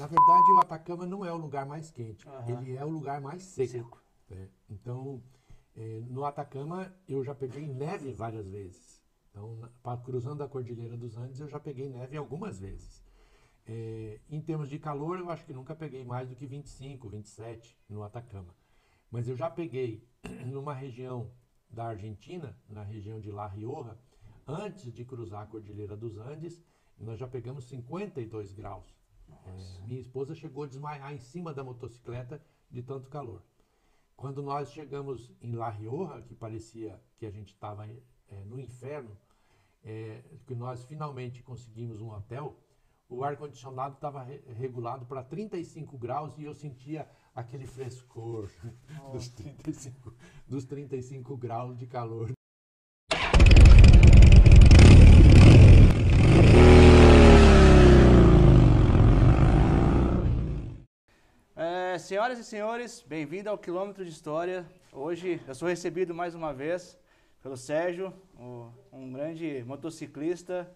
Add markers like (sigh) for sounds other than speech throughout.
Na verdade, o Atacama não é o lugar mais quente, Aham. ele é o lugar mais seco. Seco. né? Então, eh, no Atacama, eu já peguei neve várias vezes. Então, na- cruzando a Cordilheira dos Andes, eu já peguei neve algumas vezes. Eh, em termos de calor, eu acho que nunca peguei mais do que 25, 27 no Atacama. Mas eu já peguei (clears throat) numa região da Argentina, na região de La Rioja, antes de cruzar a Cordilheira dos Andes, nós já pegamos 52 graus. Eh, minha esposa chegou a desmaiar em cima da motocicleta de tanto calor. Quando nós chegamos em La Rioja, que parecia que a gente estava no inferno, eh, que nós finalmente conseguimos um hotel, o ar-condicionado estava regulado para 35 graus e eu sentia aquele frescor (laughs) dos 35, dos 35 graus de calor. É, senhoras e senhores, bem-vindo ao Quilômetro de História. Hoje eu sou recebido mais uma vez pelo Sérgio, um grande motociclista,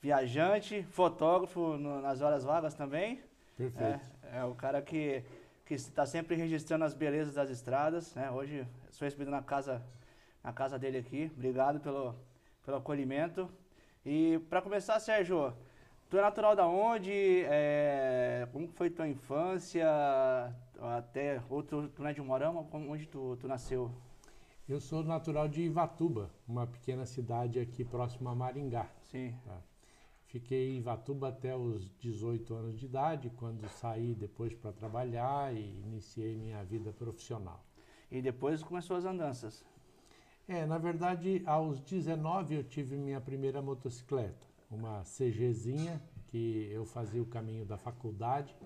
viajante, fotógrafo no- nas horas vagas também. Perfeito. É, é o cara que que está sempre registrando as belezas das estradas. Né? Hoje eu sou recebido na casa na casa dele aqui. Obrigado pelo pelo acolhimento. E para começar, Sérgio, tu é natural da onde? É, como foi tua infância? Até outro, tu não é de Morama? Onde tu, tu nasceu? Eu sou natural de Ivatuba, uma pequena cidade aqui próximo a Maringá. Sim. Fiquei em Ivatuba até os 18 anos de idade, quando saí depois para trabalhar e iniciei minha vida profissional. E depois começou as andanças. É, na verdade, aos 19 eu tive minha primeira motocicleta, uma CGzinha, que eu fazia o caminho da faculdade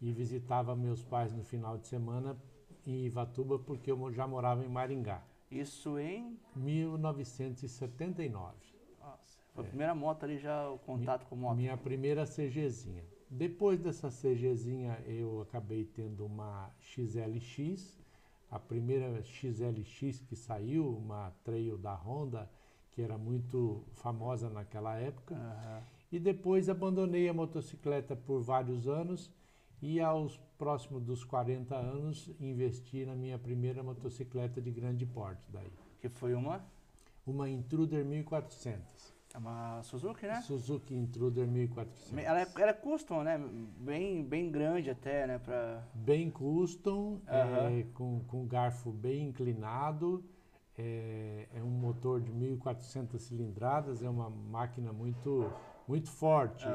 e visitava meus pais no final de semana em Ivatuba, porque eu já morava em Maringá. Isso em 1979. Nossa, foi a primeira moto ali já, o contato com moto. Minha primeira CGzinha. Depois dessa CGzinha, eu acabei tendo uma XLX, a primeira XLX que saiu, uma trail da Honda, que era muito famosa naquela época. Aham. E depois abandonei a motocicleta por vários anos e aos próximos dos 40 anos investi na minha primeira motocicleta de grande porte daí. Que foi uma, Uma Intruder 1400. é uma Suzuki, né? Suzuki Intruder 1400. Ela, é- ela é custom, né? Bem, bem grande até, né? Pra... bem custom, é, com, com garfo bem inclinado, é, é um motor de 1.400 cilindradas, é uma máquina muito, muito forte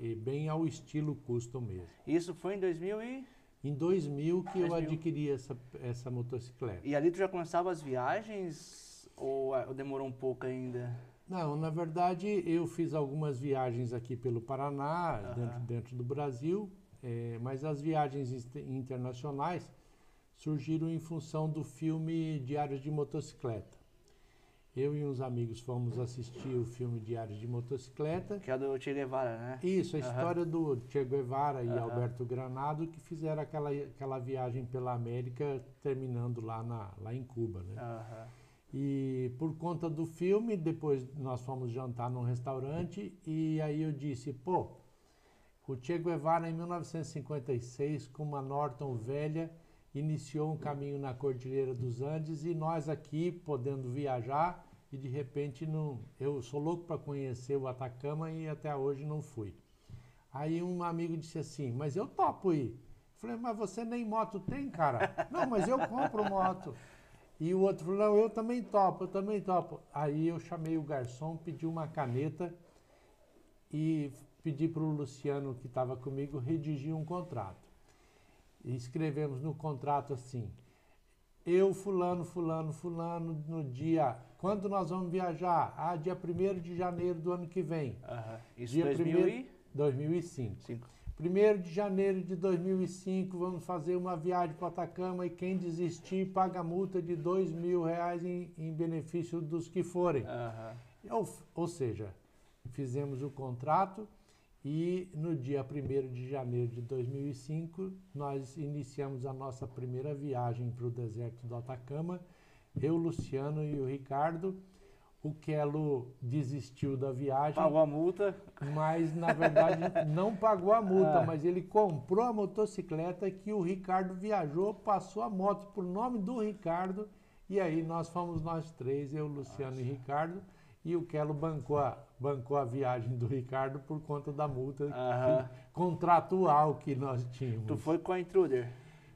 e, e bem ao estilo custom mesmo. Isso foi em 2000 e... Em 2000 que eu 2000. adquiri essa, essa motocicleta. E ali tu já começava as viagens ou, ou demorou um pouco ainda? Não, na verdade eu fiz algumas viagens aqui pelo Paraná, dentro, dentro do Brasil, eh, mas as viagens internacionais surgiram em função do filme Diários de Motocicleta. Eu e uns amigos fomos assistir o filme Diários de Motocicleta. Que é do Che Guevara, né? Isso, a Aham. história do Che Guevara e Aham. Alberto Granado que fizeram aquela, aquela viagem pela América, terminando lá, na, lá em Cuba, né? Aham. E por conta do filme, depois nós fomos jantar num restaurante e aí eu disse, pô, o Che Guevara em 1956, com uma Norton velha, iniciou um caminho na Cordilheira dos Andes e nós aqui podendo viajar e de repente não, eu sou louco para conhecer o Atacama e até hoje não fui. Aí um amigo disse assim, mas eu topo ir. Falei, mas você nem moto tem, cara? (laughs) Não, mas eu compro moto. E o outro falou, não, eu também topo, eu também topo. Aí eu chamei o garçom, pedi uma caneta e pedi para o Luciano, que estava comigo, redigir um contrato. E escrevemos no contrato assim, eu, fulano, fulano, fulano, no dia... Quando nós vamos viajar? Ah, dia 1 de janeiro do ano que vem, Aham. Isso Dia 2005. 2005. 1 de janeiro de 2005, vamos fazer uma viagem para Atacama e quem desistir paga multa de dois mil reais em, em benefício dos que forem. Aham. Ou, ou seja, fizemos o contrato e no dia 1 de janeiro de 2005 nós iniciamos a nossa primeira viagem para o deserto do Atacama. Eu, Luciano e o Ricardo. o Kelo desistiu da viagem. Pagou a multa. Mas, na verdade, (laughs) não pagou a multa, ah. mas ele comprou a motocicleta que o Ricardo viajou, passou a moto por nome do Ricardo, e aí nós fomos nós três, eu, Luciano Nossa. e Ricardo, e o Kelo bancou a, bancou a viagem do Ricardo por conta da multa que, contratual que nós tínhamos. Tu foi com a Intruder?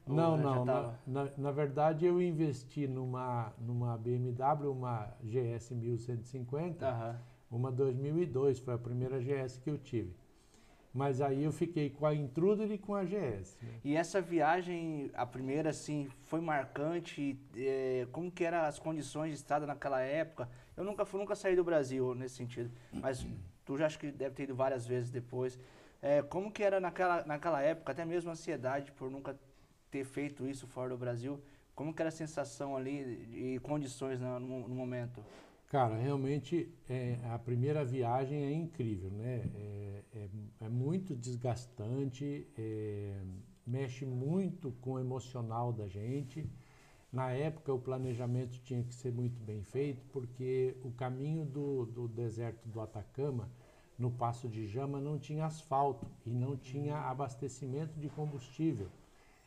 Não, não. Na, na, na, verdade, eu investi numa, numa BMW, uma GS 1150, uhum. uma 2002, foi a primeira GS que eu tive. Mas aí eu fiquei com a Intruder e com a GS. Né? E essa viagem, a primeira, assim, foi marcante? É, como que eram as condições de estrada naquela época? Eu nunca, fui, nunca saí do Brasil nesse sentido, mas tu já acho que deve ter ido várias vezes depois. É, como que era naquela, naquela época, até mesmo a ansiedade por nunca ter feito isso fora do Brasil? Como que era a sensação ali e condições no, no, momento? Cara, realmente é, a primeira viagem é incrível, né? É, é, é muito desgastante, é, mexe muito com o emocional da gente. Na época, o planejamento tinha que ser muito bem feito, porque o caminho do, do deserto do Atacama, no Passo de Jama, não tinha asfalto e não tinha abastecimento de combustível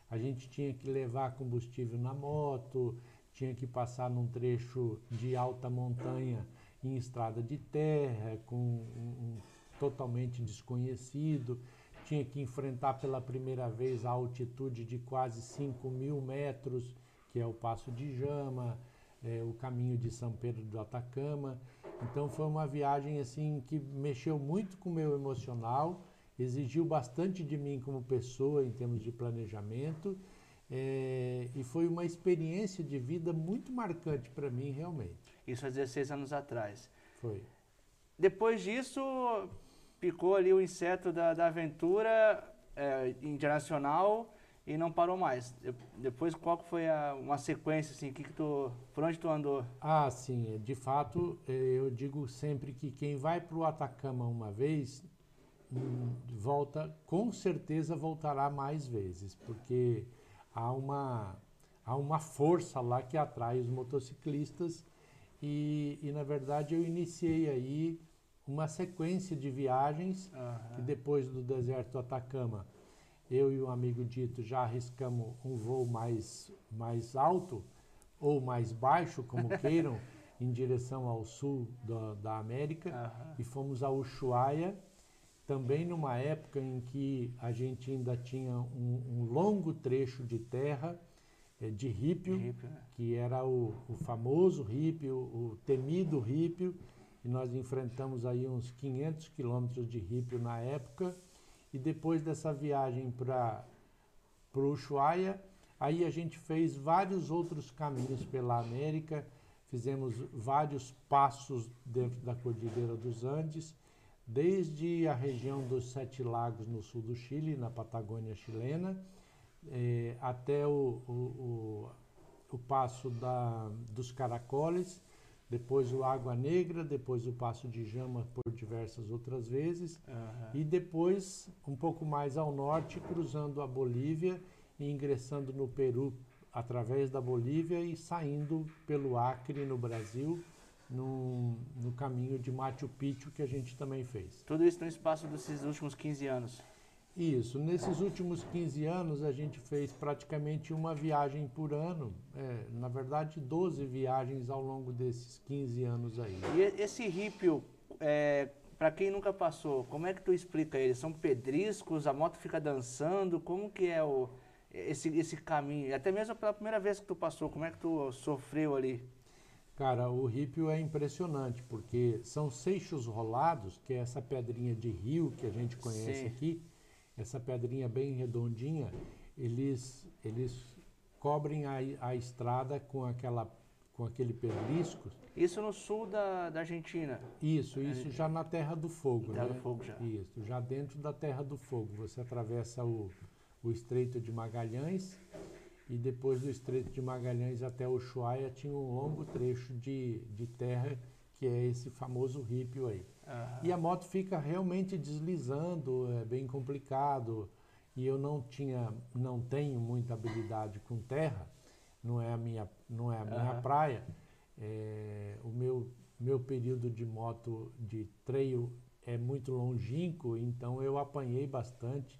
a gente tinha que levar combustível na moto, tinha que passar num trecho de alta montanha em estrada de terra, com um, um, totalmente desconhecido, tinha que enfrentar pela primeira vez a altitude de quase 5 mil metros, que é o Passo de Jama, é, o caminho de São Pedro do Atacama. Então foi uma viagem assim que mexeu muito com o meu emocional exigiu bastante de mim como pessoa em termos de planejamento é, e foi uma experiência de vida muito marcante para mim realmente. Isso há 16 anos atrás. Foi. Depois disso, picou ali o inseto da, da aventura é, internacional e não parou mais. Depois, qual foi a, uma sequência, assim, que, que tu, por onde tu andou? Ah, sim, de fato, é, eu digo sempre que quem vai para o Atacama uma vez volta, com certeza voltará mais vezes, porque há uma, há uma força lá que atrai os motociclistas e, e na verdade eu iniciei aí uma sequência de viagens uhum. que depois do deserto do Atacama eu e um amigo dito já arriscamos um voo mais, mais alto ou mais baixo, como (laughs) queiram, em direção ao sul da, da América uhum. e fomos a Ushuaia também numa época em que a gente ainda tinha um, um longo trecho de terra é, de rípio, né? que era o, o famoso rípio, o temido rípio, e nós enfrentamos aí uns 500 quilômetros de rípio na época, e depois dessa viagem para o Ushuaia, aí a gente fez vários outros caminhos pela América, fizemos vários passos dentro da Cordilheira dos Andes, desde a região dos Sete Lagos no sul do Chile, na Patagônia chilena, eh, até o, o, o, o passo da, dos Caracoles, depois o Água Negra, depois o Passo de Jama por diversas outras vezes, uhum. e depois, um pouco mais ao norte, cruzando a Bolívia e ingressando no Peru através da Bolívia e saindo pelo Acre no Brasil no, no caminho de Machu Picchu que a gente também fez. Tudo isso no espaço desses últimos 15 anos? Isso. Nesses últimos 15 anos a gente fez praticamente uma viagem por ano. É, na verdade, 12 viagens ao longo desses 15 anos aí. E esse rípio, é, para quem nunca passou, como é que tu explica ele? São pedriscos, a moto fica dançando, como que é o, esse, esse caminho? Até mesmo pela primeira vez que tu passou, como é que tu sofreu ali? Cara, o rípio é impressionante, porque são seixos rolados, que é essa pedrinha de rio que a gente conhece Sim. aqui, essa pedrinha bem redondinha, eles, eles cobrem a, a estrada com, aquela, com aquele pedrisco. Isso no sul da, da Argentina? Isso, isso já na Terra do Fogo. Terra né? do Fogo já. Isso, já dentro da Terra do Fogo. Você atravessa o, o Estreito de Magalhães e depois do Estreito de Magalhães até Ushuaia tinha um longo trecho de, de terra que é esse famoso rípio aí. Uhum. E a moto fica realmente deslizando, é bem complicado. E eu não tinha, não tenho muita habilidade com terra, não é a minha, não é a minha uhum. praia. É, o meu meu período de moto de trail é muito longínquo, então eu apanhei bastante,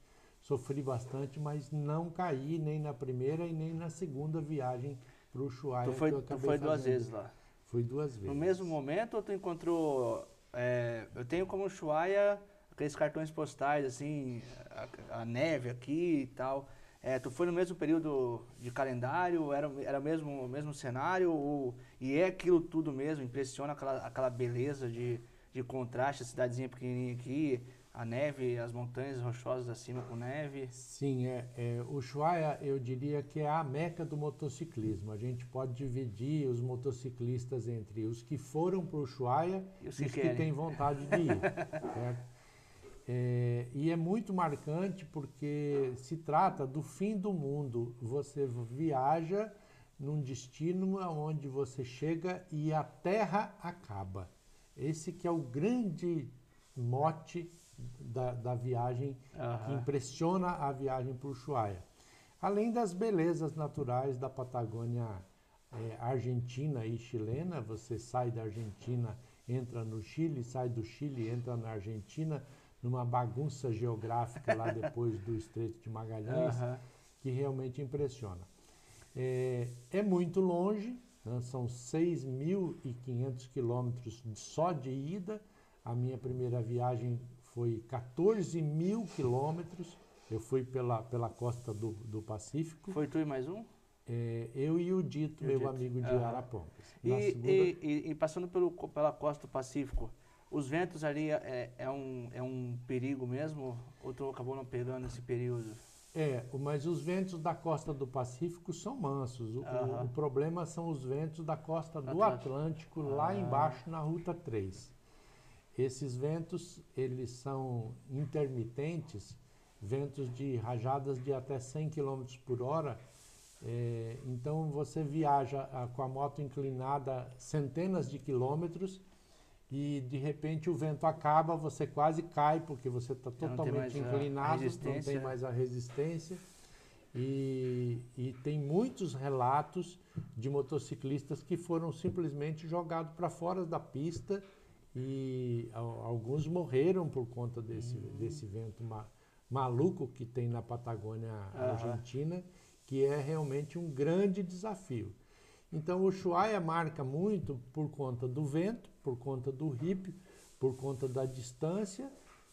sofri bastante, mas não caí nem na primeira e nem na segunda viagem para o Ushuaia. Tu foi, tu foi duas vezes lá? Fui duas vezes. No mesmo momento ou tu encontrou... É, eu tenho como Ushuaia aqueles cartões postais, assim, a, a neve aqui e tal. É, tu foi no mesmo período de calendário? Era, era o mesmo, mesmo cenário? Ou, e é aquilo tudo mesmo? Impressiona aquela, aquela beleza de, de contraste, a cidadezinha pequenininha aqui, a neve, as montanhas rochosas acima com neve? Sim, é, é, o Ushuaia eu diria que é a meca do motociclismo. A gente pode dividir os motociclistas entre os que foram para o Ushuaia e os que, os que têm vontade de ir. (laughs) certo? É, e é muito marcante porque se trata do fim do mundo. Você viaja num destino onde você chega e a Terra acaba. Esse que é o grande mote da, da viagem uhum. que impressiona a viagem para o Ushuaia. Além das belezas naturais da Patagônia é, argentina e chilena, você sai da Argentina, entra no Chile, sai do Chile, entra na Argentina, numa bagunça geográfica lá (laughs) depois do Estreito de Magalhães, uhum. que realmente impressiona. É, é muito longe, né? são 6.500 quilômetros só de ida. A minha primeira viagem foi 14 mil quilômetros. Eu fui pela, pela costa do, do Pacífico. Foi tu e mais um? É, eu e o Dito, meu Dito. amigo de uhum. Arapongas. E, segunda... e, e, e, passando pelo, pela costa do Pacífico, os ventos ali é, é, um, é um perigo mesmo? Ou tu acabou não pegando esse período? É, mas os ventos da costa do Pacífico são mansos. O, o, o problema são os ventos da costa do Atlântico, Atlântico lá embaixo na Ruta 3. Esses ventos, eles são intermitentes, ventos de rajadas de até 100 km por hora. É, então você viaja a, com a moto inclinada centenas de quilômetros e de repente o vento acaba, você quase cai porque você está totalmente inclinado, não tem mais a resistência. E, e, tem muitos relatos de motociclistas que foram simplesmente jogados para fora da pista e alguns morreram por conta desse, uhum. desse vento ma, maluco que tem na Patagônia uhum. Argentina, que é realmente um grande desafio. Então o Ushuaia marca muito por conta do vento, por conta do rípio, por conta da distância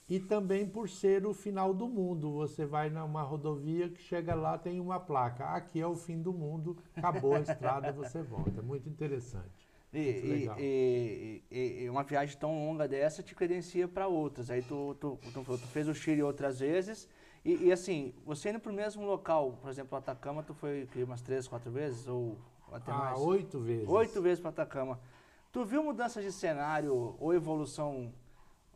e também por ser o final do mundo. Você vai numa rodovia que chega lá tem uma placa, aqui é o fim do mundo, acabou a estrada, (laughs) você volta. É muito interessante. E, e, e, e, uma viagem tão longa dessa te credencia para outras. Aí tu, tu, tu, tu, fez o Chile outras vezes. E, assim, você indo para o mesmo local, por exemplo, Atacama, tu foi umas três, quatro vezes? Ou até ah, mais? oito vezes. Oito vezes para Atacama. Tu viu mudança de cenário ou evolução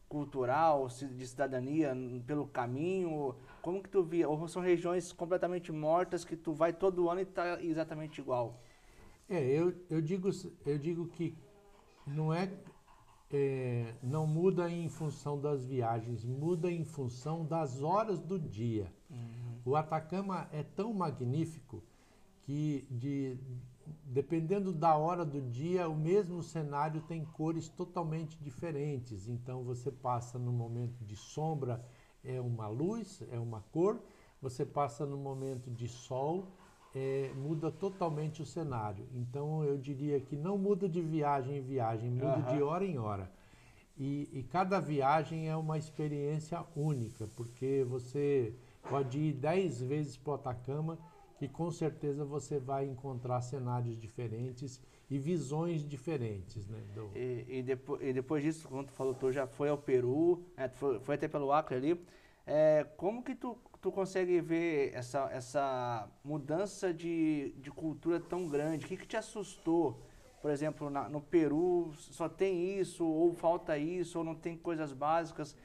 cultural, de cidadania pelo caminho? Como que tu via? Ou são regiões completamente mortas que tu vai todo ano e está exatamente igual? É, eu, eu, digo, eu digo que não é, é, não muda em função das viagens, muda em função das horas do dia. Uhum. O Atacama é tão magnífico que de, dependendo da hora do dia, o mesmo cenário tem cores totalmente diferentes. Então você passa no momento de sombra, é uma luz, é uma cor, você passa no momento de sol, é, muda totalmente o cenário. Então eu diria que não muda de viagem em viagem, muda uhum. de hora em hora. E, e, cada viagem é uma experiência única, porque você pode ir dez vezes para o Atacama que com certeza você vai encontrar cenários diferentes e visões diferentes. Né, do... e, e, depois, e depois disso, como tu falou, tu já foi ao Peru, né, foi, foi, até pelo Acre ali. É, como que tu, tu consegue ver essa, essa mudança de, de cultura tão grande? O que, que te assustou? Por exemplo, na, no Peru só tem isso, ou falta isso, ou não tem coisas básicas.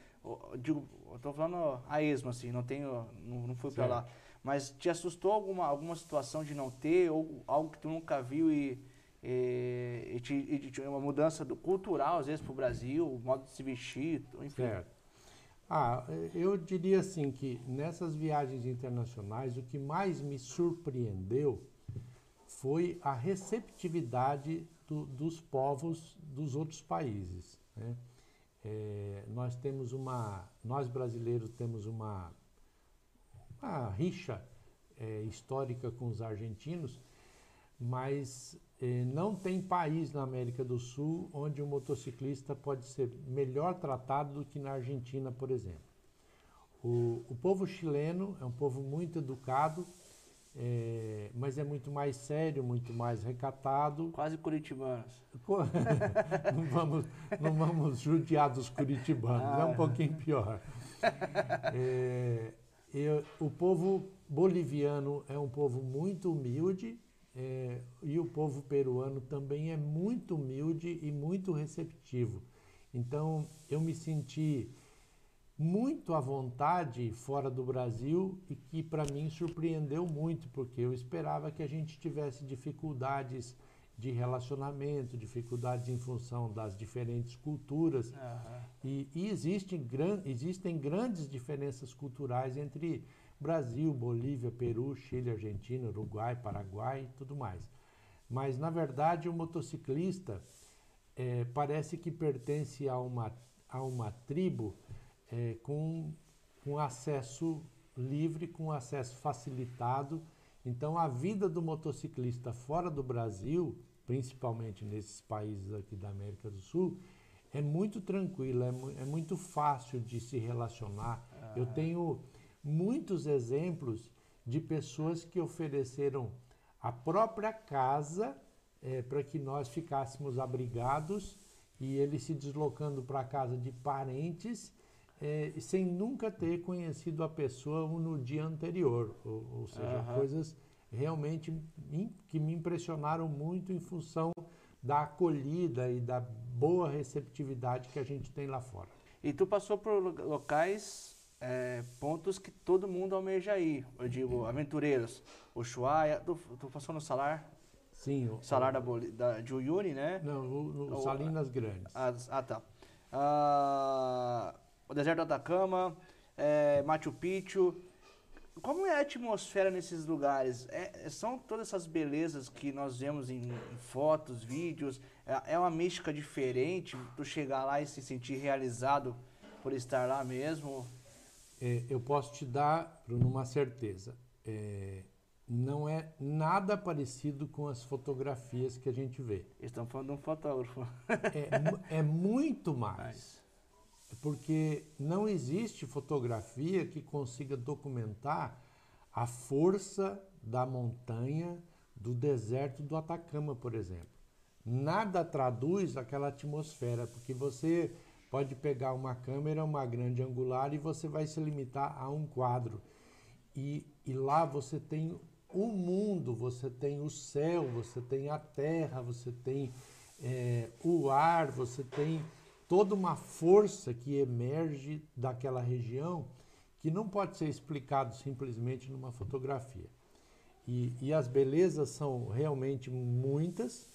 Digo, eu tô falando a esmo, assim, não tenho, não, não fui para lá. Mas te assustou alguma, alguma situação de não ter, ou algo que tu nunca viu e, e, e, te, e te, uma mudança do, cultural, às vezes, para o Brasil, o modo de se vestir, enfim? Certo. Ah, eu diria assim que nessas viagens internacionais, o que mais me surpreendeu foi a receptividade do, dos povos dos outros países. Né? É, nós temos uma, nós brasileiros temos uma, uma rixa é, histórica com os argentinos, mas não tem país na América do Sul onde o motociclista pode ser melhor tratado do que na Argentina, por exemplo. O, o povo chileno é um povo muito educado, é, mas é muito mais sério, muito mais recatado. Quase curitibanos. (laughs) não, vamos, não vamos judiar dos curitibanos, ah. é um pouquinho pior. É, (laughs) eu, o povo boliviano é um povo muito humilde é, e o povo peruano também é muito humilde e muito receptivo. Então eu me senti muito à vontade fora do Brasil e que para mim surpreendeu muito, porque eu esperava que a gente tivesse dificuldades de relacionamento, dificuldades em função das diferentes culturas. Uhum. E, e existe gran, existem grandes diferenças culturais entre Brasil, Bolívia, Peru, Chile, Argentina, Uruguai, Paraguai e tudo mais. Mas, na verdade, o motociclista é, parece que pertence a uma, a uma tribo é, com, com acesso livre, com acesso facilitado. Então, a vida do motociclista fora do Brasil, principalmente nesses países aqui da América do Sul, é muito tranquila, é, é muito fácil de se relacionar. Ah. Eu tenho muitos exemplos de pessoas que ofereceram a própria casa é, para que nós ficássemos abrigados e ele se deslocando para a casa de parentes é, sem nunca ter conhecido a pessoa no dia anterior, ou, ou seja, uhum. coisas realmente que me impressionaram muito em função da acolhida e da boa receptividade que a gente tem lá fora. E tu passou por locais, é, pontos que todo mundo almeja ir, eu digo, aventureiros, Ushuaia, tu, tu passou no Salar? Sim. O, Salar da, da, de Uyuni, né? Não, no, no Salinas Grandes. Ah, ah tá. Ah, o deserto do Atacama, é, Machu Picchu. Como é a atmosfera nesses lugares? É, são todas essas belezas que nós vemos em, em fotos, vídeos? É, é, uma mística diferente tu chegar lá e se sentir realizado por estar lá mesmo? É, eu posso te dar, Bruno, uma certeza. É, não é nada parecido com as fotografias que a gente vê. Estão falando de um fotógrafo. é, é muito mais porque não existe fotografia que consiga documentar a força da montanha do deserto do Atacama, por exemplo. Nada traduz aquela atmosfera, porque você pode pegar uma câmera, uma grande angular e você vai se limitar a um quadro. E, e lá você tem o mundo, você tem o céu, você tem a terra, você tem é, o ar, você tem toda uma força que emerge daquela região que não pode ser explicado simplesmente numa fotografia. E, e as belezas são realmente muitas.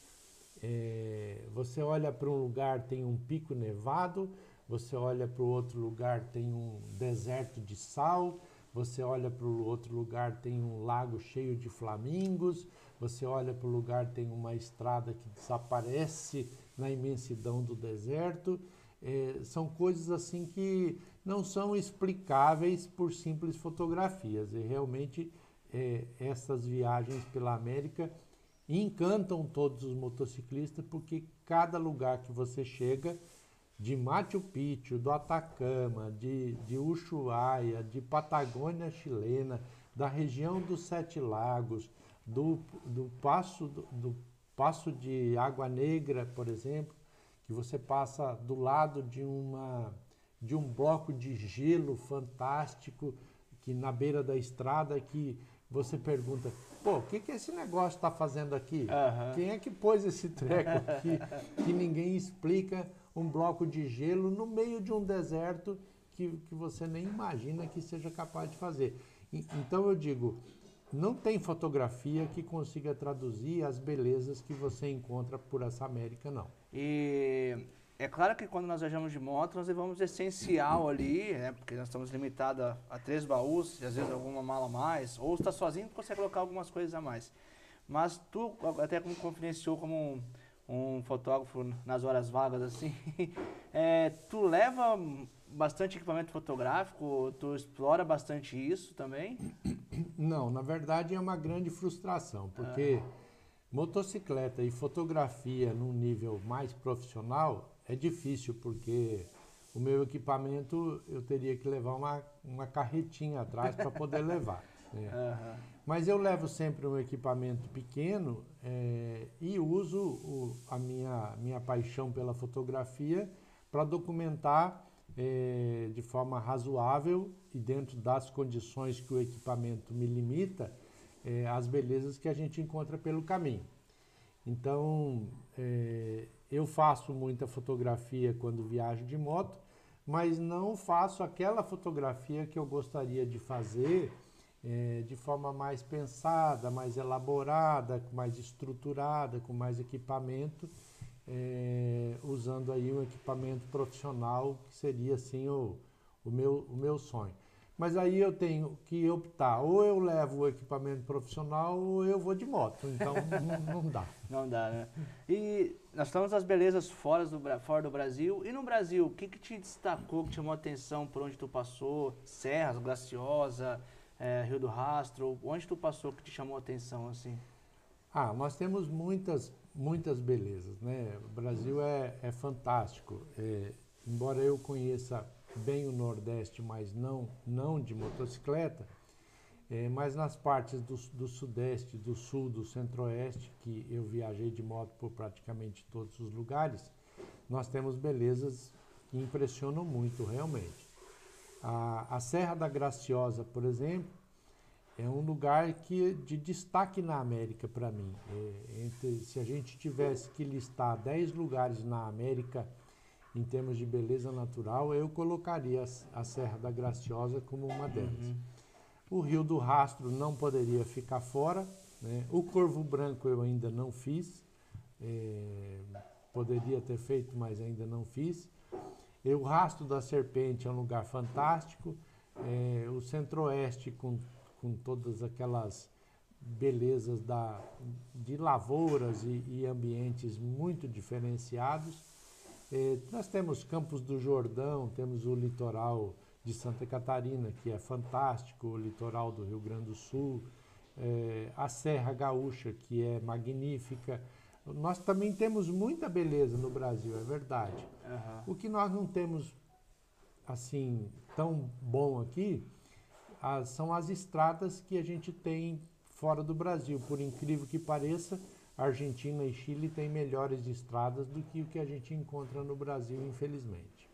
É, você olha para um lugar, tem um pico nevado, você olha para o outro lugar, tem um deserto de sal, você olha para o outro lugar, tem um lago cheio de flamingos, você olha para o lugar, tem uma estrada que desaparece na imensidão do deserto. É, são coisas assim que não são explicáveis por simples fotografias. E realmente é, essas viagens pela América encantam todos os motociclistas porque cada lugar que você chega, de Machu Picchu, do Atacama, de, de Ushuaia, de Patagônia chilena, da região dos Sete Lagos, do, do, passo, do, do passo de Água Negra, por exemplo, que você passa do lado de uma de um bloco de gelo fantástico que na beira da estrada que você pergunta, pô, o que, que esse negócio está fazendo aqui? Uhum. Quem é que pôs esse treco aqui que ninguém explica um bloco de gelo no meio de um deserto que, que você nem imagina que seja capaz de fazer? E, então eu digo, não tem fotografia que consiga traduzir as belezas que você encontra por essa América, não. E é claro que quando nós viajamos de moto, nós levamos essencial ali, né? Porque nós estamos limitados a, a, três baús, e às vezes alguma mala a mais, ou está sozinho, consegue colocar algumas coisas a mais. Mas tu até como confidenciou como um, um fotógrafo nas horas vagas assim. (laughs) É, tu leva bastante equipamento fotográfico? Tu explora bastante isso também? Não, na verdade é uma grande frustração, porque ah. motocicleta e fotografia num nível mais profissional é difícil, porque o meu equipamento eu teria que levar uma, uma carretinha atrás para poder (laughs) levar. Né? Uhum. Mas eu levo sempre um equipamento pequeno é, e uso o, a minha, minha paixão pela fotografia para documentar é, de forma razoável e dentro das condições que o equipamento me limita é, as belezas que a gente encontra pelo caminho. Então, é, eu faço muita fotografia quando viajo de moto, mas não faço aquela fotografia que eu gostaria de fazer é, de forma mais pensada, mais elaborada, mais estruturada, com mais equipamento, é, usando aí um equipamento profissional que seria assim o, o, meu, o meu sonho. Mas aí eu tenho que optar, ou eu levo o equipamento profissional ou eu vou de moto, então (laughs) não, não, dá. Não dá, né? E nós estamos nas belezas fora do, fora do Brasil, e no Brasil, o que, que te destacou, que chamou a atenção por onde tu passou? Serras, Graciosa, é, Rio do Rastro? Onde tu passou que te chamou a atenção assim? Ah, nós temos muitas, muitas belezas, né? O Brasil é, é fantástico. É, embora eu conheça bem o Nordeste, mas não, não de motocicleta, é, mas nas partes do, do Sudeste, do Sul, do Centro-Oeste, que eu viajei de moto por praticamente todos os lugares, nós temos belezas que impressionam muito realmente. A, a Serra da Graciosa, por exemplo, é um lugar que de destaque na América para mim. É, entre, se a gente tivesse que listar 10 lugares na América em termos de beleza natural, eu colocaria a, Serra da Graciosa como uma delas. Uhum. O Rio do Rastro não poderia ficar fora. Né? O Corvo Branco eu ainda não fiz. É, poderia ter feito, mas ainda não fiz. E o Rastro da Serpente é um lugar fantástico. É, o Centro-Oeste, com, com todas aquelas belezas da, de lavouras e, e ambientes muito diferenciados. É, nós temos Campos do Jordão, temos o litoral de Santa Catarina, que é fantástico, o litoral do Rio Grande do Sul, é, a Serra Gaúcha, que é magnífica. Nós também temos muita beleza no Brasil, é verdade. Uhum. O que nós não temos assim tão bom aqui as, são as estradas que a gente tem fora do Brasil. Por incrível que pareça, Argentina e Chile têm melhores estradas do que o que a gente encontra no Brasil, infelizmente.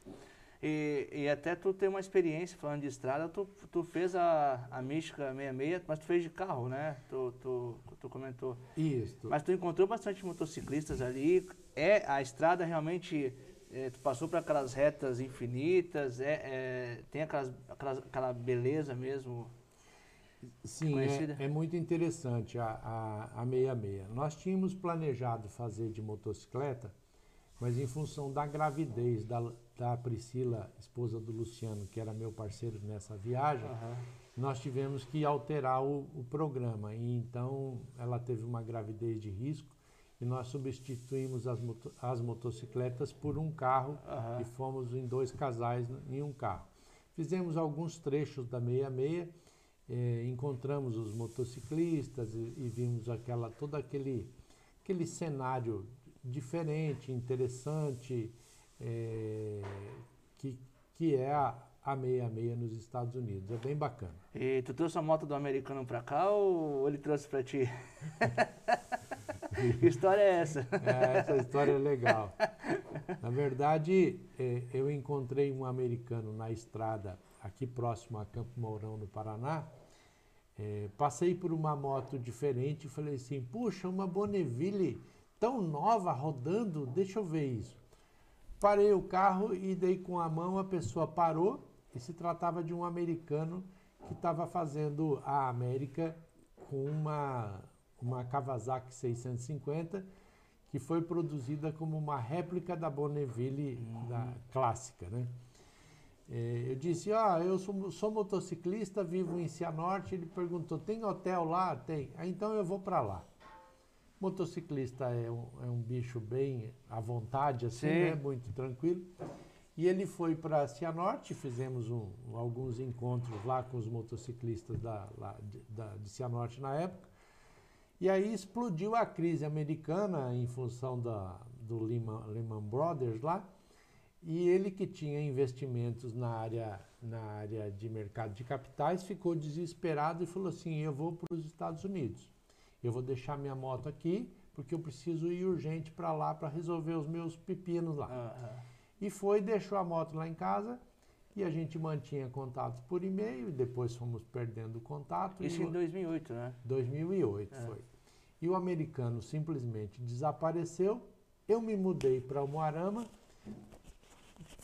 E, e, até tu tem uma experiência falando de estrada, tu, tu fez a, a Mística 66, mas tu fez de carro, né? Tu, tu, tu comentou. Isso. Mas tu encontrou bastante motociclistas ali. É a estrada realmente. É, tu passou por aquelas retas infinitas, é, é tem aquelas, aquelas, aquela beleza mesmo. Sim, é, é, muito interessante a, a, a 66. Nós tínhamos planejado fazer de motocicleta, mas em função da gravidez da, da Priscila, esposa do Luciano, que era meu parceiro nessa viagem, uhum. nós tivemos que alterar o, o, programa. E então ela teve uma gravidez de risco e nós substituímos as, moto, as motocicletas por um carro uhum. e fomos em dois casais em um carro. Fizemos alguns trechos da 66, eh, encontramos os motociclistas e, e vimos aquela todo aquele aquele cenário diferente, interessante, é, que, que é a, a 66 nos Estados Unidos. É bem bacana. E tu trouxe a moto do americano para cá ou ele trouxe para ti? (laughs) que história é essa? É, essa história é legal. Na verdade, é, eu encontrei um americano na estrada aqui próximo a Campo Mourão, no Paraná. É, passei por uma moto diferente e falei assim: puxa, uma Bonneville tão nova rodando, deixa eu ver isso. Parei o carro e dei com a mão, a pessoa parou e se tratava de um americano que estava fazendo a América com uma, uma Kawasaki 650 que foi produzida como uma réplica da Bonneville uhum. da clássica, né? É, eu disse, ah, eu sou, sou, motociclista, vivo em Cianorte. Ele perguntou, tem hotel lá? Tem. Ah, então eu vou para lá. Motociclista é um, é um bicho bem à vontade, assim, Sim. né? Muito tranquilo. E ele foi para Cianorte, fizemos um- alguns encontros lá com os motociclistas da, lá de, da, de Cianorte na época. E aí explodiu a crise americana em função da, do Lehman, Lehman Brothers lá. E ele que tinha investimentos na área, na área de mercado de capitais ficou desesperado e falou assim: eu vou para os Estados Unidos. Eu vou deixar minha moto aqui porque eu preciso ir urgente para lá para resolver os meus pepinos lá. Aham. E foi, deixou a moto lá em casa e a gente mantinha contatos por e-mail depois fomos perdendo o contato. Isso e em 2008, né? 2008 É. foi. E o americano simplesmente desapareceu. Eu me mudei para Umuarama,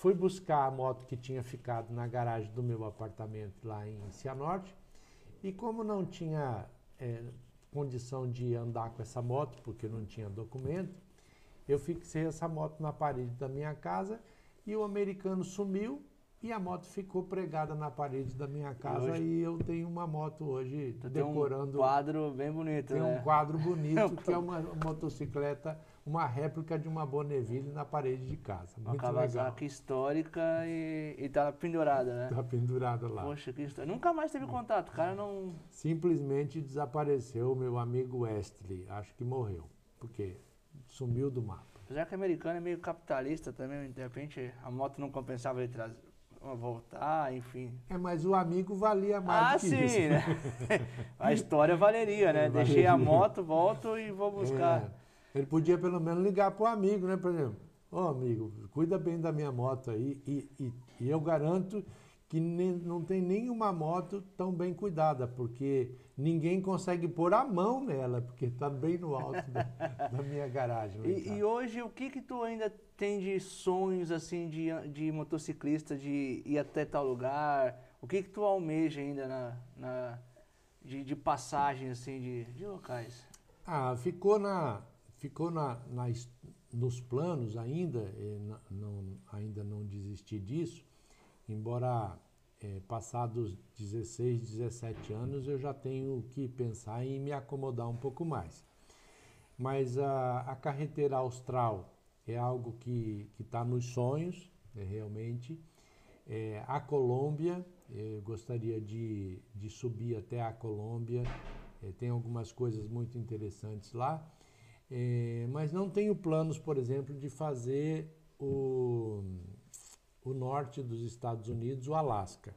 fui buscar a moto que tinha ficado na garagem do meu apartamento lá em Cianorte. E como não tinha eh, condição de andar com essa moto, porque não tinha documento, eu fixei essa moto na parede da minha casa e o americano sumiu e a moto ficou pregada na parede da minha casa hoje- e eu tenho uma moto hoje Tu tem um decorando quadro bem bonito, tem né? um quadro bonito (laughs) que é uma motocicleta, uma réplica de uma Bonneville na parede de casa. Uma Muito legal. Kawasaki histórica e, e tá pendurada, né? Tá pendurada lá. Poxa, que história. Nunca mais teve contato, o cara não... Simplesmente desapareceu o meu amigo Westley. Acho que morreu, porque sumiu do mapa. Apesar que o americano é meio capitalista também, de repente a moto não compensava ele trazer, voltar, enfim. É, mas o amigo valia mais Ah, do que sim, isso. né? (laughs) A história valeria, né? É, Deixei a valeria. moto, volto e vou buscar. É, ele podia pelo menos ligar para o amigo, né? Por exemplo, ô amigo, cuida bem da minha moto aí. E, e- e eu garanto que nem- não tem nenhuma moto tão bem cuidada, porque ninguém consegue pôr a mão nela, porque está bem no alto da, da minha garagem. E, e hoje, o que que tu ainda tem de sonhos, assim, de, de motociclista, de ir até tal lugar? O que que tu almeja ainda na, na- de, de passagem, assim, de, de locais? Ah, ficou na, ficou na, na nos planos ainda, eh, não, ainda não desisti disso, embora eh, passados 16, 17 anos eu já tenho que pensar em me acomodar um pouco mais. Mas a, a carreteira austral é algo que está nos sonhos, né, realmente. Eh, a Colômbia, eu gostaria de, de subir até a Colômbia, eh, tem algumas coisas muito interessantes lá, Eh, mas não tenho planos, por exemplo, de fazer o, o norte dos Estados Unidos, o Alasca.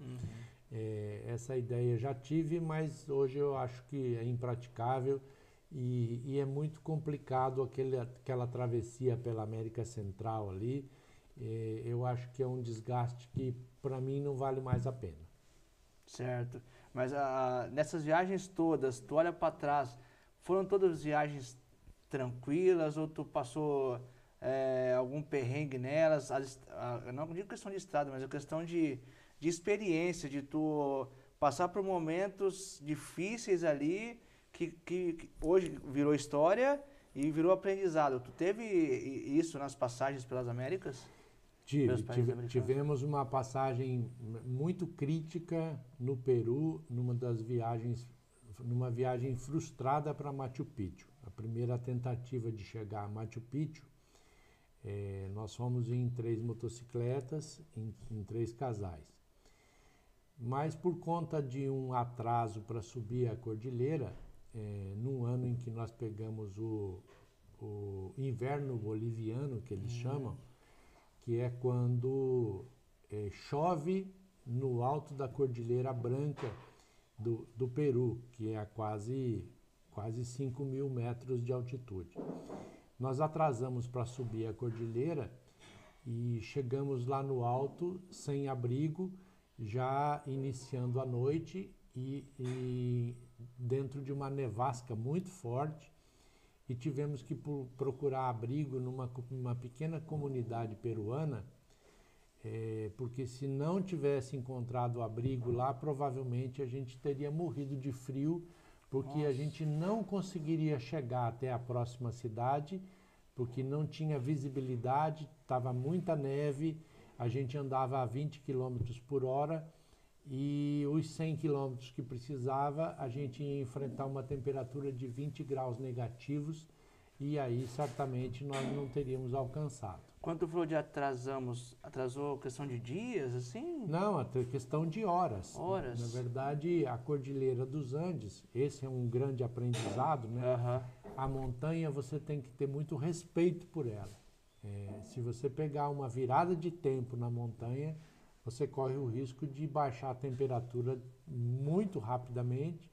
Eh, essa ideia já tive, mas hoje eu acho que é impraticável e, e é muito complicado aquele, aquela travessia pela América Central ali. Eh, eu acho que é um desgaste que para mim não vale mais a pena. Certo. Mas ah, nessas viagens todas, tu olha para trás, foram todas viagens tranquilas ou tu passou eh, algum perrengue nelas? As- ah, eu não digo questão de estrada, mas a questão de, de experiência, de tu passar por momentos difíceis ali que, que, que hoje virou história e virou aprendizado. Tu teve isso nas passagens pelas Américas? Tive, tive- tivemos uma passagem muito crítica no Peru, numa das viagens, numa viagem frustrada para Machu Picchu. A primeira tentativa de chegar a Machu Picchu, eh, nós fomos em três motocicletas, em, em três casais. Mas por conta de um atraso para subir a cordilheira, eh, num ano em que nós pegamos o, o inverno boliviano, que eles chamam, que é quando eh, chove no alto da Cordilheira Branca do, do Peru, que é a quase, quase 5 mil metros de altitude. Nós atrasamos para subir a cordilheira e chegamos lá no alto sem abrigo, já iniciando a noite e, e dentro de uma nevasca muito forte e tivemos que procurar abrigo numa, numa pequena comunidade peruana, eh, porque se não tivesse encontrado abrigo lá, provavelmente a gente teria morrido de frio, porque a Nossa. gente não conseguiria chegar até a próxima cidade, porque não tinha visibilidade, estava muita neve, a gente andava a 20 km por hora e os 100 quilômetros que precisava, a gente ia enfrentar uma temperatura de 20 graus negativos e aí certamente nós não teríamos alcançado. Quanto falou de atrasamos, atrasou questão de dias, assim? Não, até questão de horas. Horas. Na verdade, a Cordilheira dos Andes, esse é um grande aprendizado, né? Aham. A montanha você tem que ter muito respeito por ela. É, se você pegar uma virada de tempo na montanha, você corre o risco de baixar a temperatura muito rapidamente,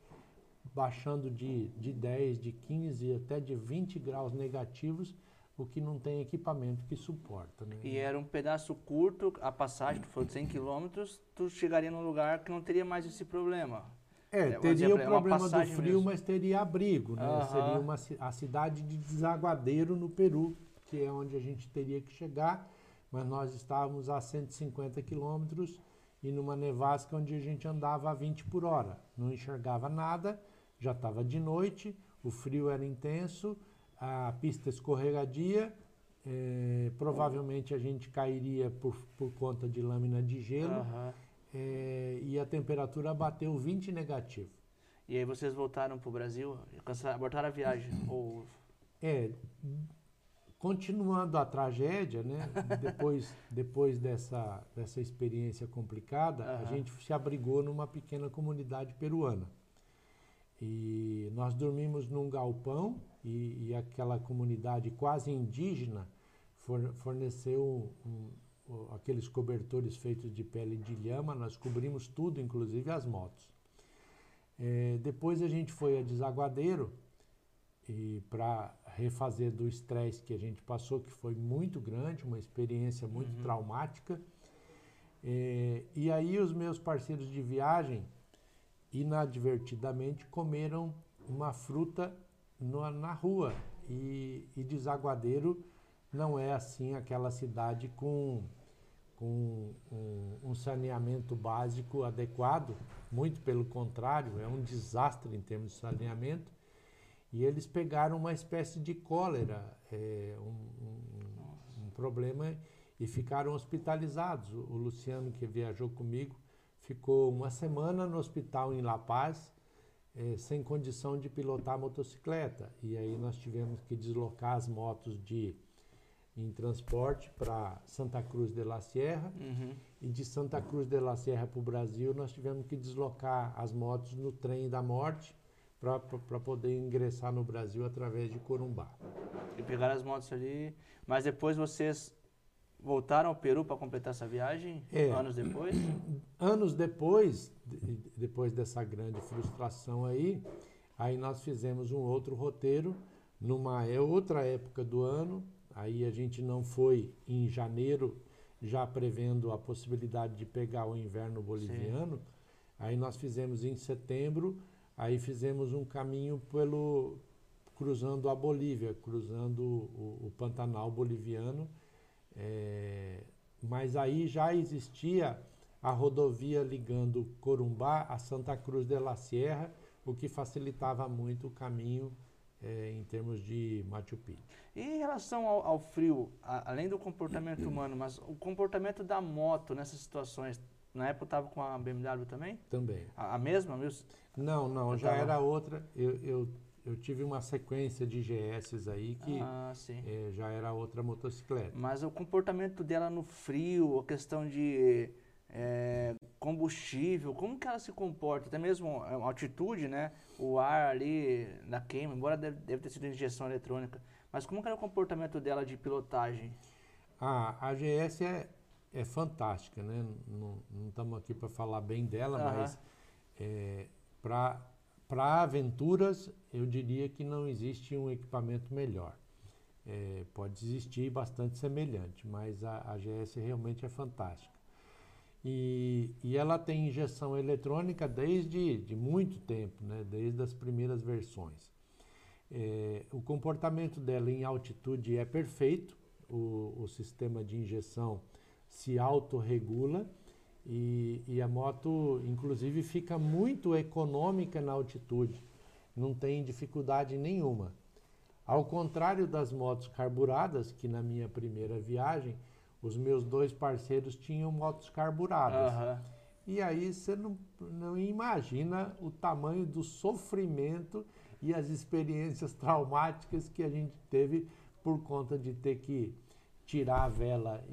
baixando de, de 10, de 15 até de 20 graus negativos, o que não tem equipamento que suporta. Né? E era um pedaço curto, a passagem, tu falou de 100 km, tu chegaria num lugar que não teria mais esse problema. É, É, teria o é problema do frio, mesmo. mas teria abrigo, né? Seria uma, a cidade de Desaguadeiro, no Peru, que é onde a gente teria que chegar, mas nós estávamos a 150 quilômetros e numa nevasca onde a gente andava a 20 por hora. Não enxergava nada, já estava de noite, o frio era intenso, a pista escorregadia, eh, provavelmente a gente cairia por, por conta de lâmina de gelo Aham. eh, e a temperatura bateu 20 negativo. E aí vocês voltaram pro Brasil, cancelaram, abortaram a viagem. (coughs) Ou... É, continuando a tragédia, né? (laughs) Depois, depois dessa, dessa experiência complicada, a Aham. gente se abrigou numa pequena comunidade peruana. E nós dormimos num galpão e, e aquela comunidade quase indígena for- forneceu um- o- aqueles cobertores feitos de pele de lhama. Nós cobrimos tudo, inclusive as motos. É, depois a gente foi a Desaguadeiro e para refazer do estresse que a gente passou, que foi muito grande, uma experiência muito Uhum. traumática. É, e aí os meus parceiros de viagem, inadvertidamente, comeram uma fruta na rua. E, e Desaguadeiro não é assim aquela cidade com, com um, um saneamento básico adequado, muito pelo contrário, é um desastre em termos de saneamento. E eles pegaram uma espécie de cólera, é, um, um- um problema, e ficaram hospitalizados. O Luciano, que viajou comigo, ficou uma semana no hospital em La Paz, eh, sem condição de pilotar a motocicleta. E aí nós tivemos que deslocar as motos de em transporte para Santa Cruz de la Sierra Uhum. e de Santa Cruz de la Sierra para o Brasil nós tivemos que deslocar as motos no trem da morte para poder ingressar no Brasil através de Corumbá. E pegaram as motos ali. Mas depois vocês voltaram ao Peru para completar essa viagem? É. Anos depois? (clears throat) Anos depois, de- depois dessa grande frustração aí, aí nós fizemos um outro roteiro numa é outra época do ano. Aí a gente não foi em janeiro, já prevendo a possibilidade de pegar o inverno boliviano. Aí nós fizemos em setembro, aí fizemos um caminho pelo cruzando a Bolívia, cruzando o, o Pantanal boliviano. É, mas aí já existia a rodovia ligando Corumbá a Santa Cruz de la Sierra, o que facilitava muito o caminho eh, em termos de Machu Picchu. E em relação ao, ao frio, a- além do comportamento (clears throat) humano, mas o comportamento da moto nessas situações, na época estava com a BMW também? Também. A, a mesma mesmo? Não, não, Eu já tava- era outra. Eu, eu, eu tive uma sequência de GS aí que Ah, eh, já era outra motocicleta. Mas o comportamento dela no frio, a questão de é, combustível, como que ela se comporta? Até mesmo a altitude, né? O ar ali na queima, embora deve, deve ter sido injeção eletrônica. Mas como que era o comportamento dela de pilotagem? A, a GS é, é fantástica, né? Não estamos aqui para falar bem dela, mas para aventuras eu diria que não existe um equipamento melhor. É, pode existir bastante semelhante, mas a, a GS realmente é fantástica. E, e ela tem injeção eletrônica desde de muito tempo, né? desde as primeiras versões. É, o comportamento dela em altitude é perfeito, o, o sistema de injeção se autorregula e, e a moto, inclusive, fica muito econômica na altitude, não tem dificuldade nenhuma. Ao contrário das motos carburadas, que na minha primeira viagem, os meus dois parceiros tinham motos carburadas. Aham. E aí você não, não imagina o tamanho do sofrimento e as experiências (laughs) traumáticas que a gente teve por conta de ter que tirar a vela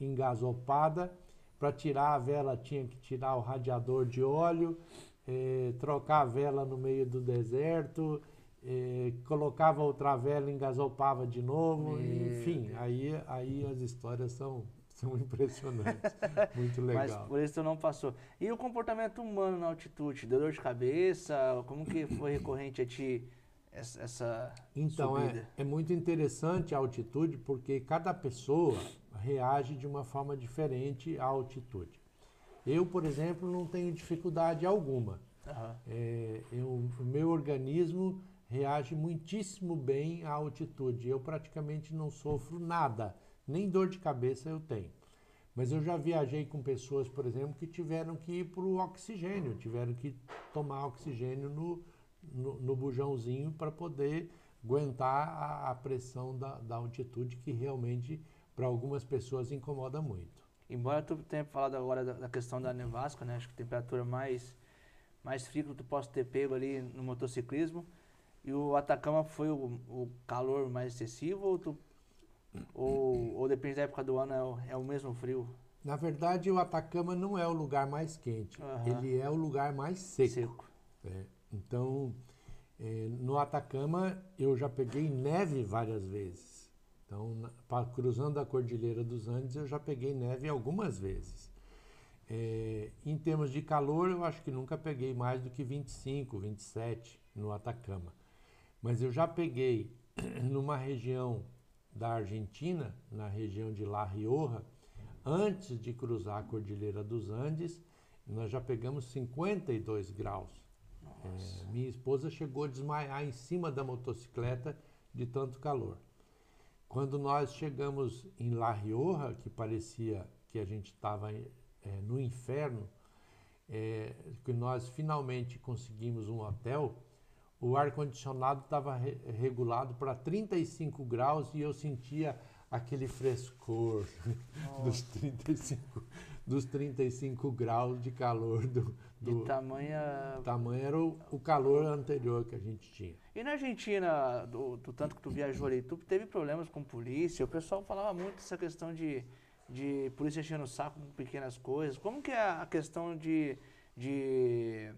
engasopada. Para tirar a vela tinha que tirar o radiador de óleo, eh, trocar a vela no meio do deserto, eh, colocava outra vela, engasopava de novo, Meu enfim, aí, aí as histórias são, são impressionantes. (laughs) Muito legal. Mas por isso não passou. E o comportamento humano na altitude? Deu dor de cabeça? Como que foi recorrente a ti essa então, é, subida? é, é muito interessante a altitude porque cada pessoa reage de uma forma diferente à altitude. Eu, por exemplo, não tenho dificuldade alguma. Uhum. É, eu, o meu organismo reage muitíssimo bem à altitude. Eu praticamente não sofro nada, nem dor de cabeça eu tenho. Mas eu já viajei com pessoas, por exemplo, que tiveram que ir para o oxigênio, tiveram que tomar oxigênio no, no, no bujãozinho para poder aguentar a, a pressão da, da, altitude, que realmente para algumas pessoas incomoda muito. Embora tu tenha falado agora da, da questão da nevasca, né? acho que a temperatura mais, mais fria que tu possa ter pego ali no motociclismo, e o Atacama foi o, o calor mais excessivo ou, tu, ou, ou, depende da época do ano, é o, é o, mesmo frio? Na verdade, o Atacama não é o lugar mais quente, uhum. ele é o lugar mais seco. seco. É. Então, é, no Atacama, eu já peguei neve várias vezes. Então, na, cruzando a Cordilheira dos Andes, eu já peguei neve algumas vezes. É, em termos de calor, eu acho que nunca peguei mais do que 25, 27 no Atacama. Mas eu já peguei (clears throat) numa região da Argentina, na região de La Rioja, antes de cruzar a Cordilheira dos Andes, nós já pegamos 52 graus. É, minha esposa chegou a desmaiar em cima da motocicleta de tanto calor. Quando nós chegamos em La Rioja, que parecia que a gente estava é, no inferno, é, que nós finalmente conseguimos um hotel, o ar-condicionado estava re regulado para 35 graus e eu sentia aquele frescor (laughs) dos 35, dos 35 graus de calor do, do tamanha tamanho era o, o, calor anterior que a gente tinha. E na Argentina, do, do, tanto que tu viajou ali, tu teve problemas com polícia? O pessoal falava muito dessa questão de, de polícia enchendo o saco com pequenas coisas. Como que é a questão de, de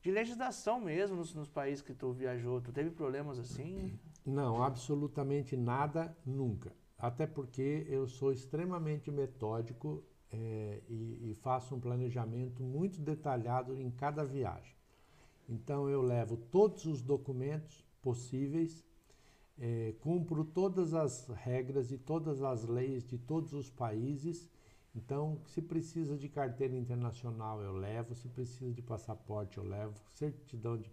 de legislação mesmo nos, nos, países que tu viajou? Tu teve problemas assim? Não, absolutamente nada, nunca. Até porque eu sou extremamente metódico é, e, e, faço um planejamento muito detalhado em cada viagem. Então eu levo todos os documentos possíveis, é, cumpro todas as regras e todas as leis de todos os países então, se precisa de carteira internacional, eu levo. Se precisa de passaporte, eu levo. Certidão de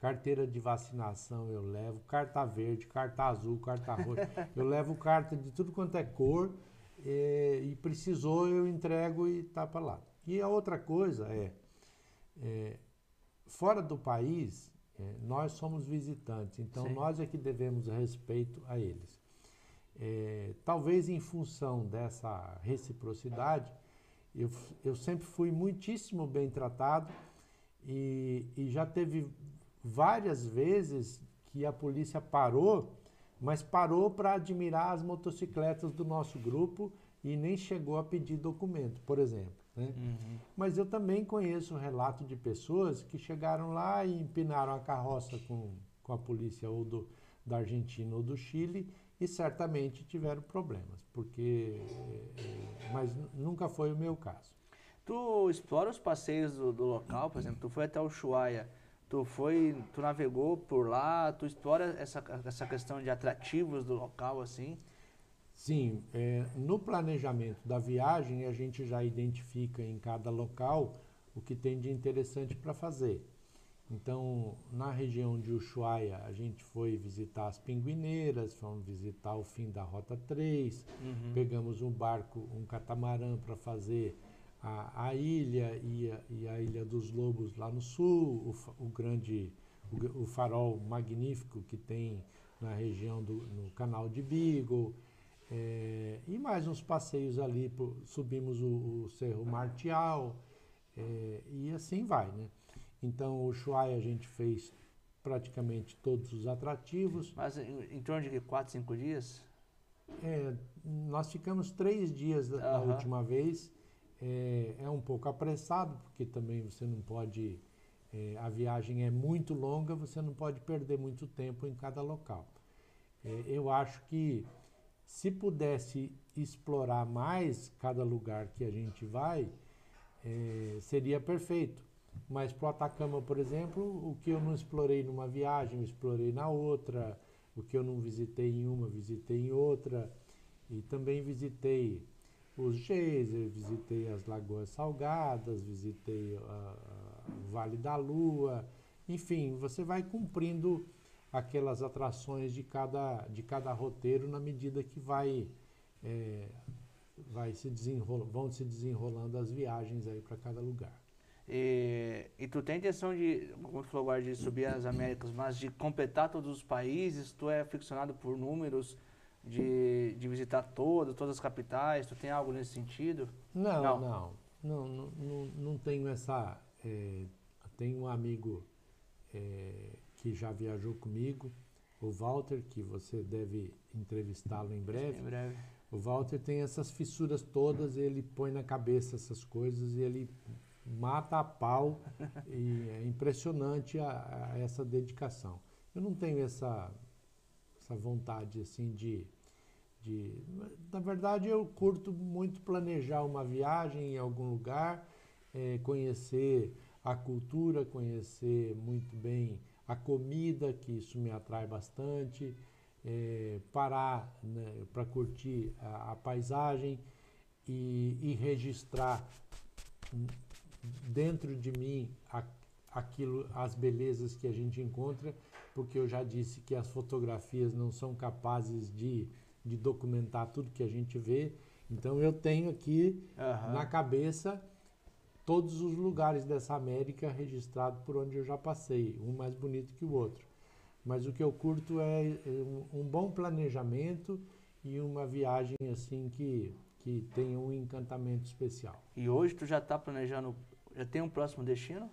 carteira de vacinação, eu levo. Carta verde, carta azul, carta roxa. (laughs) eu levo carta de tudo quanto é cor. E, e precisou, eu entrego e tá para lá. E a outra coisa é, é fora do país, é, nós somos visitantes. Então, Sim. nós é que devemos respeito a eles. É, talvez em função dessa reciprocidade, eu, eu sempre fui muitíssimo bem tratado e, e já teve várias vezes que a polícia parou, mas parou para admirar as motocicletas do nosso grupo e nem chegou a pedir documento, por exemplo. Né? Uhum. Mas eu também conheço um relato de pessoas que chegaram lá e empinaram a carroça com, com a polícia ou do, da Argentina ou do Chile e certamente tiveram problemas, porque é, mas nunca foi o meu caso. Tu explora os passeios do, do local, por exemplo, tu foi até o Ushuaia, tu foi, tu navegou por lá, tu explora essa, essa questão de atrativos do local assim? Sim, é, no planejamento da viagem a gente já identifica em cada local o que tem de interessante para fazer. Então, na região de Ushuaia, a gente foi visitar as pinguineiras, fomos visitar o fim da Rota 3, uhum. pegamos um barco, um catamarã para fazer a, a ilha e a, e a, Ilha dos Lobos lá no sul, o, o grande, o, o, farol magnífico que tem na região do no canal de Beagle, é, e mais uns passeios ali, por, subimos o, o Cerro Martial, é, e assim vai, né? Então, o Ushuaia a gente fez praticamente todos os atrativos. Mas em, em torno de 4, 5 dias? É, nós ficamos três dias da última vez. É, é um pouco apressado, porque também você não pode. é, a viagem é muito longa, você não pode perder muito tempo em cada local. É, eu acho que se pudesse explorar mais cada lugar que a gente vai, é, seria perfeito. Mas para o Atacama, por exemplo, o que eu não explorei numa viagem, eu explorei na outra. O que eu não visitei em uma, visitei em outra. E também visitei os geysers, visitei as Lagoas Salgadas, visitei ah, ah, o Vale da Lua. Enfim, você vai cumprindo aquelas atrações de cada, de cada roteiro na medida que vai, eh, vai se vão se desenrolando as viagens aí para cada lugar. E, e tu tem intenção de, como tu falou agora, de subir as Américas, mas de completar todos os países? Tu é ficcionado por números, de, de visitar todas, todas as capitais? Tu tem algo nesse sentido? Não, Não. não, não, não, não, não tenho essa. eh, tenho um amigo eh, que já viajou comigo, o Walter, que você deve entrevistá-lo em breve. Em breve. O Walter tem essas fissuras todas, ele põe na cabeça essas coisas e ele mata a pau (laughs) e é impressionante a, a essa dedicação. Eu não tenho essa, essa vontade assim de, de. Na verdade, eu curto muito planejar uma viagem em algum lugar, eh, conhecer a cultura, conhecer muito bem a comida, que isso me atrai bastante, eh, parar para curtir a, a paisagem e, e registrar dentro de mim a- aquilo, as belezas que a gente encontra, porque eu já disse que as fotografias não são capazes de, de documentar tudo que a gente vê. Então eu tenho aqui Aham. na cabeça todos os lugares dessa América registrados por onde eu já passei, um mais bonito que o outro. Mas o que eu curto é é um, um bom planejamento e uma viagem assim que, que tenha um encantamento especial. E hoje tu já está planejando, já tem um próximo destino?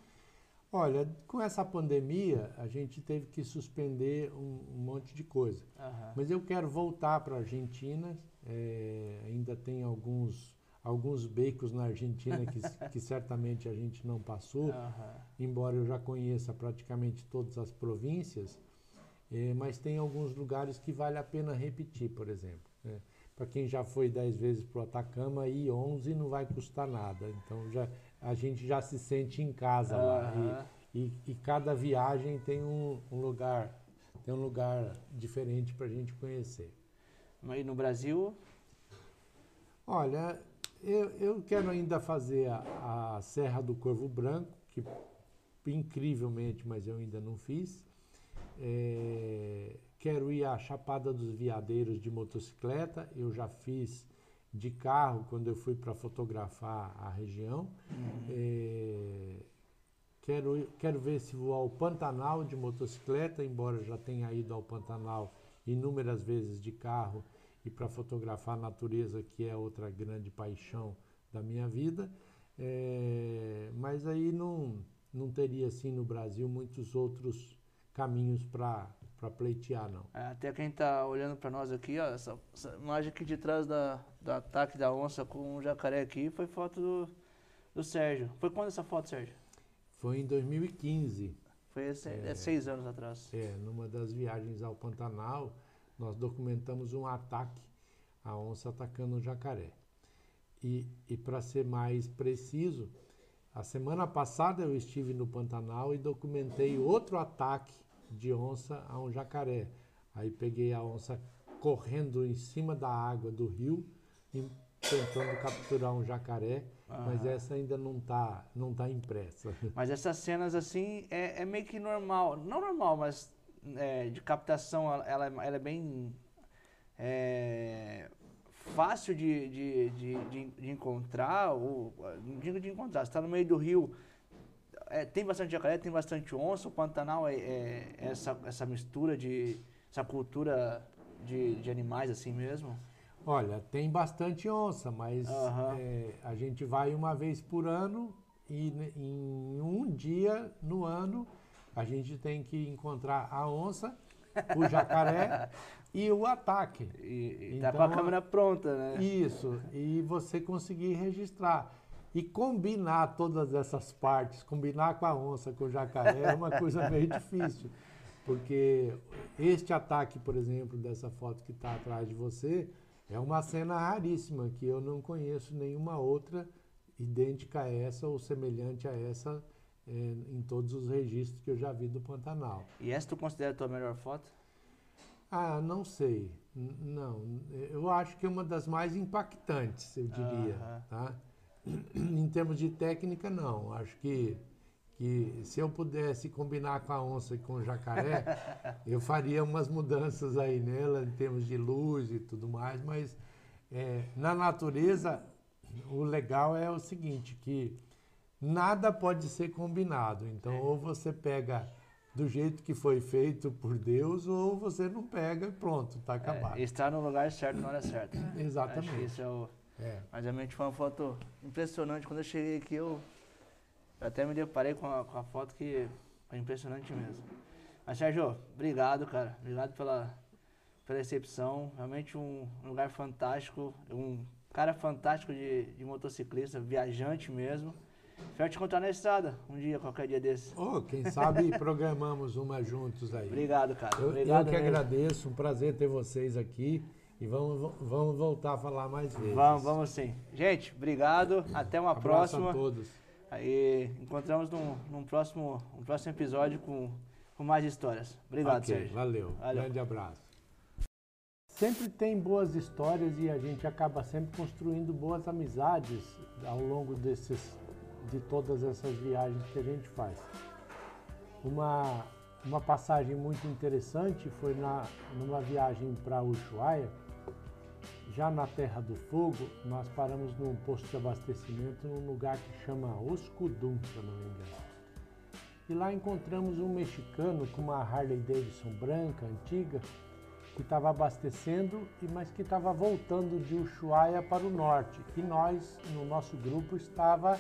Olha, com essa pandemia a gente teve que suspender um, um monte de coisa. Aham. Mas eu quero voltar para a Argentina. eh, ainda tem alguns, alguns becos na Argentina que, que certamente a gente não passou, Aham. embora eu já conheça praticamente todas as províncias. eh, mas tem alguns lugares que vale a pena repetir, por exemplo. né? Para quem já foi 10 vezes para o Atacama, ir 11 não vai custar nada. Então já, a gente já se sente em casa lá. E- e, e cada viagem tem um, um lugar tem um lugar diferente para a gente conhecer. Mas no Brasil, Olha, eu, eu quero ainda fazer a, a Serra do Corvo Branco, que incrivelmente, mas eu ainda não fiz. É, quero ir à Chapada dos Veadeiros de motocicleta, eu já fiz de carro quando eu fui para fotografar a região. É, quero, quero ver se vou ao Pantanal de motocicleta, embora já tenha ido ao Pantanal inúmeras vezes de carro e para fotografar a natureza, que é outra grande paixão da minha vida. É, mas aí não, não teria assim no Brasil muitos outros caminhos para pleitear, não. é, até quem tá olhando para nós aqui, ó, essa, essa imagem aqui de trás da, do ataque da onça com o jacaré aqui foi foto do, do Sérgio. Foi quando essa foto, Sérgio? Foi em 2015. Foi esse, é. É. seis anos atrás. É, numa das viagens ao Pantanal, nós documentamos um ataque, a onça atacando o jacaré. E, e para ser mais preciso, a semana passada eu estive no Pantanal e documentei outro ataque de onça a um jacaré. Aí peguei a onça correndo em cima da água do rio, tentando capturar um jacaré, mas Aham. essa ainda não está não tá impressa. (laughs) Mas essas cenas assim é, é meio que normal, não normal, mas é, de captação ela, ela, é- é bem é, fácil de, de, de, de, de encontrar, ou não digo de encontrar, está no meio do rio, é, tem bastante jacaré, tem bastante onça, o Pantanal é, é essa, essa mistura de, essa cultura de, de animais assim mesmo. Olha, tem bastante onça, mas Aham. é, a gente vai uma vez por ano e ne- em um dia no ano A gente tem que encontrar a onça, o jacaré (laughs) e o ataque. E, e tá com a Então, câmera pronta, né? Isso, e você conseguir registrar. E combinar todas essas partes, combinar com a onça, com o jacaré, é uma coisa (laughs) meio difícil. Porque este ataque, por exemplo, dessa foto que está atrás de você, é uma cena raríssima, que eu não conheço nenhuma outra idêntica a essa ou semelhante a essa eh, em todos os registros que eu já vi do Pantanal. E essa tu considera a tua melhor foto? Ah, não sei. N- Não, eu acho que é uma das mais impactantes, eu diria. Aham. Tá? Em termos de técnica, não. Acho que, que se eu pudesse combinar com a onça e com o jacaré, (laughs) eu faria umas mudanças aí nela, em termos de luz e tudo mais, mas é, na natureza, o legal é o seguinte, que nada pode ser combinado. Então, ou você pega do jeito que foi feito por Deus, ou você não pega e pronto, está acabado. É, estar no lugar certo na hora certa. Acho que Exatamente. isso é o. É. Mas realmente foi uma foto impressionante. Quando eu cheguei aqui, eu, eu até me deparei com a, com a foto que foi impressionante mesmo. Mas, Sérgio, obrigado, cara. Obrigado pela, pela recepção. Realmente um lugar fantástico. Um cara fantástico de, de motociclista, viajante mesmo. Espero te encontrar na estrada um dia, qualquer dia desse. Oh, quem sabe (laughs) programamos uma juntos aí. Obrigado, cara. Eu, eu Obrigado que mesmo. agradeço, um prazer ter vocês aqui e vamos, vamos voltar a falar mais vezes. Vamos, vamos sim. Gente, obrigado. Até uma Abraço próxima. a todos. Aí encontramos num, num próximo, um próximo episódio com, com mais histórias. Obrigado, Ok, Sérgio. Valeu. Valeu. Grande abraço. Sempre tem boas histórias e a gente acaba sempre construindo boas amizades ao longo desses, de todas essas viagens que a gente faz. Uma, uma passagem muito interessante foi na, numa viagem para Ushuaia, já na Terra do Fogo, nós paramos num posto de abastecimento num lugar que chama Oscudum, se eu não me engano. E lá encontramos um mexicano com uma Harley Davidson branca, antiga, que estava abastecendo, e mas que estava voltando de Ushuaia para o norte. E nós, no nosso grupo, estava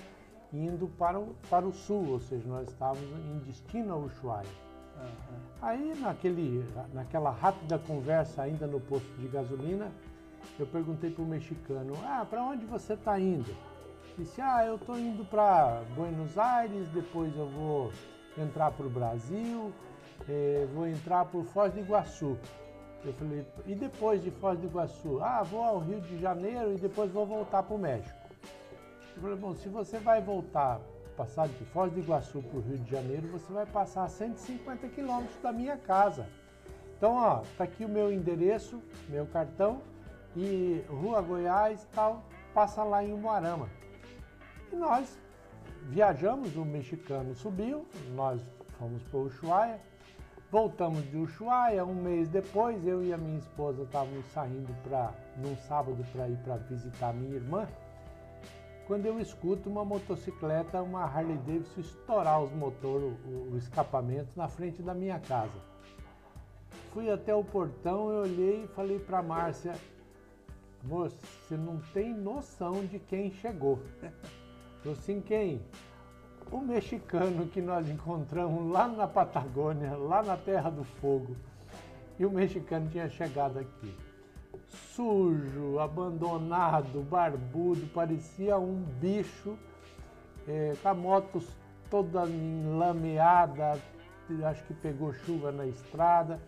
indo para o, para o sul, ou seja, nós estávamos em destino a Ushuaia. Aham. Aí, naquele, naquela rápida conversa ainda no posto de gasolina, eu perguntei para o mexicano, ah, para onde você está indo? Disse, ah, eu estou indo para Buenos Aires, depois eu vou entrar para o Brasil, eh, vou entrar por Foz do Iguaçu. Eu falei, e depois de Foz do Iguaçu? Ah, vou ao Rio de Janeiro e depois vou voltar para o México. Eu falei, bom, se você vai voltar, passar de Foz do Iguaçu para o Rio de Janeiro, você vai passar 150 quilômetros da minha casa. Então, ó, tá aqui o meu endereço, meu cartão e Rua Goiás tal, passa lá em Umuarama. E nós viajamos, o mexicano subiu, nós fomos para Ushuaia, voltamos de Ushuaia, um mês depois, eu e a minha esposa estávamos saindo para num sábado para ir para visitar minha irmã, quando eu escuto uma motocicleta, uma Harley Davidson estourar os motores, o, o escapamento na frente da minha casa. Fui até o portão, eu olhei e falei para Márcia, você não tem noção de quem chegou. Assim, quem? O mexicano que nós encontramos lá na Patagônia, lá na Terra do Fogo. E o mexicano tinha chegado aqui. Sujo, abandonado, barbudo, parecia um bicho, eh, com a moto toda enlameada, acho que pegou chuva na estrada.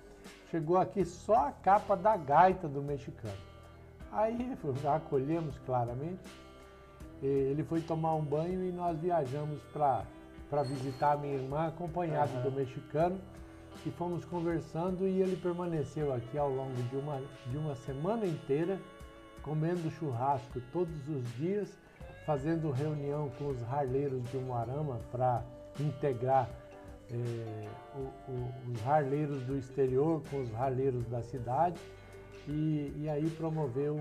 Chegou aqui só a capa da gaita do mexicano. Aí acolhemos claramente. Ele foi tomar um banho e nós viajamos para visitar a minha irmã, acompanhado Aham. do mexicano, e fomos conversando e ele permaneceu aqui ao longo de uma, de uma semana inteira, comendo churrasco todos os dias, fazendo reunião com os harleiros de Umuarama para integrar eh, o- o- os harleiros do exterior com os harleiros da cidade e, e aí promoveu,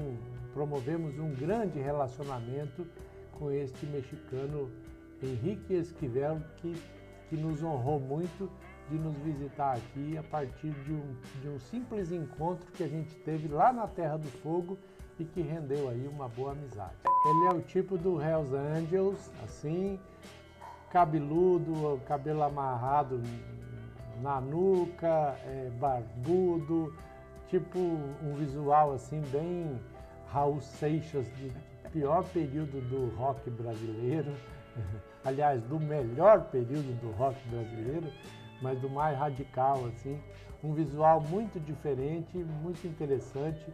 promovemos um grande relacionamento com este mexicano Henrique Esquivel, que, que nos honrou muito de nos visitar aqui a partir de um, de um simples encontro que a gente teve lá na Terra do Fogo e que rendeu aí uma boa amizade. Ele é o tipo do Hells Angels, assim, cabeludo, cabelo amarrado na nuca, é, barbudo, tipo um visual assim bem Raul Seixas, de pior período do rock brasileiro, (laughs) aliás, do melhor período do rock brasileiro, mas do mais radical assim, um visual muito diferente, muito interessante,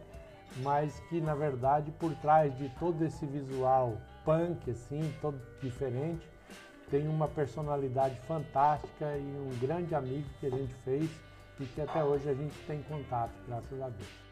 mas que na verdade por trás de todo esse visual punk assim, todo diferente, tem uma personalidade fantástica e um grande amigo que a gente fez que até hoje a gente tem contato, graças a Deus.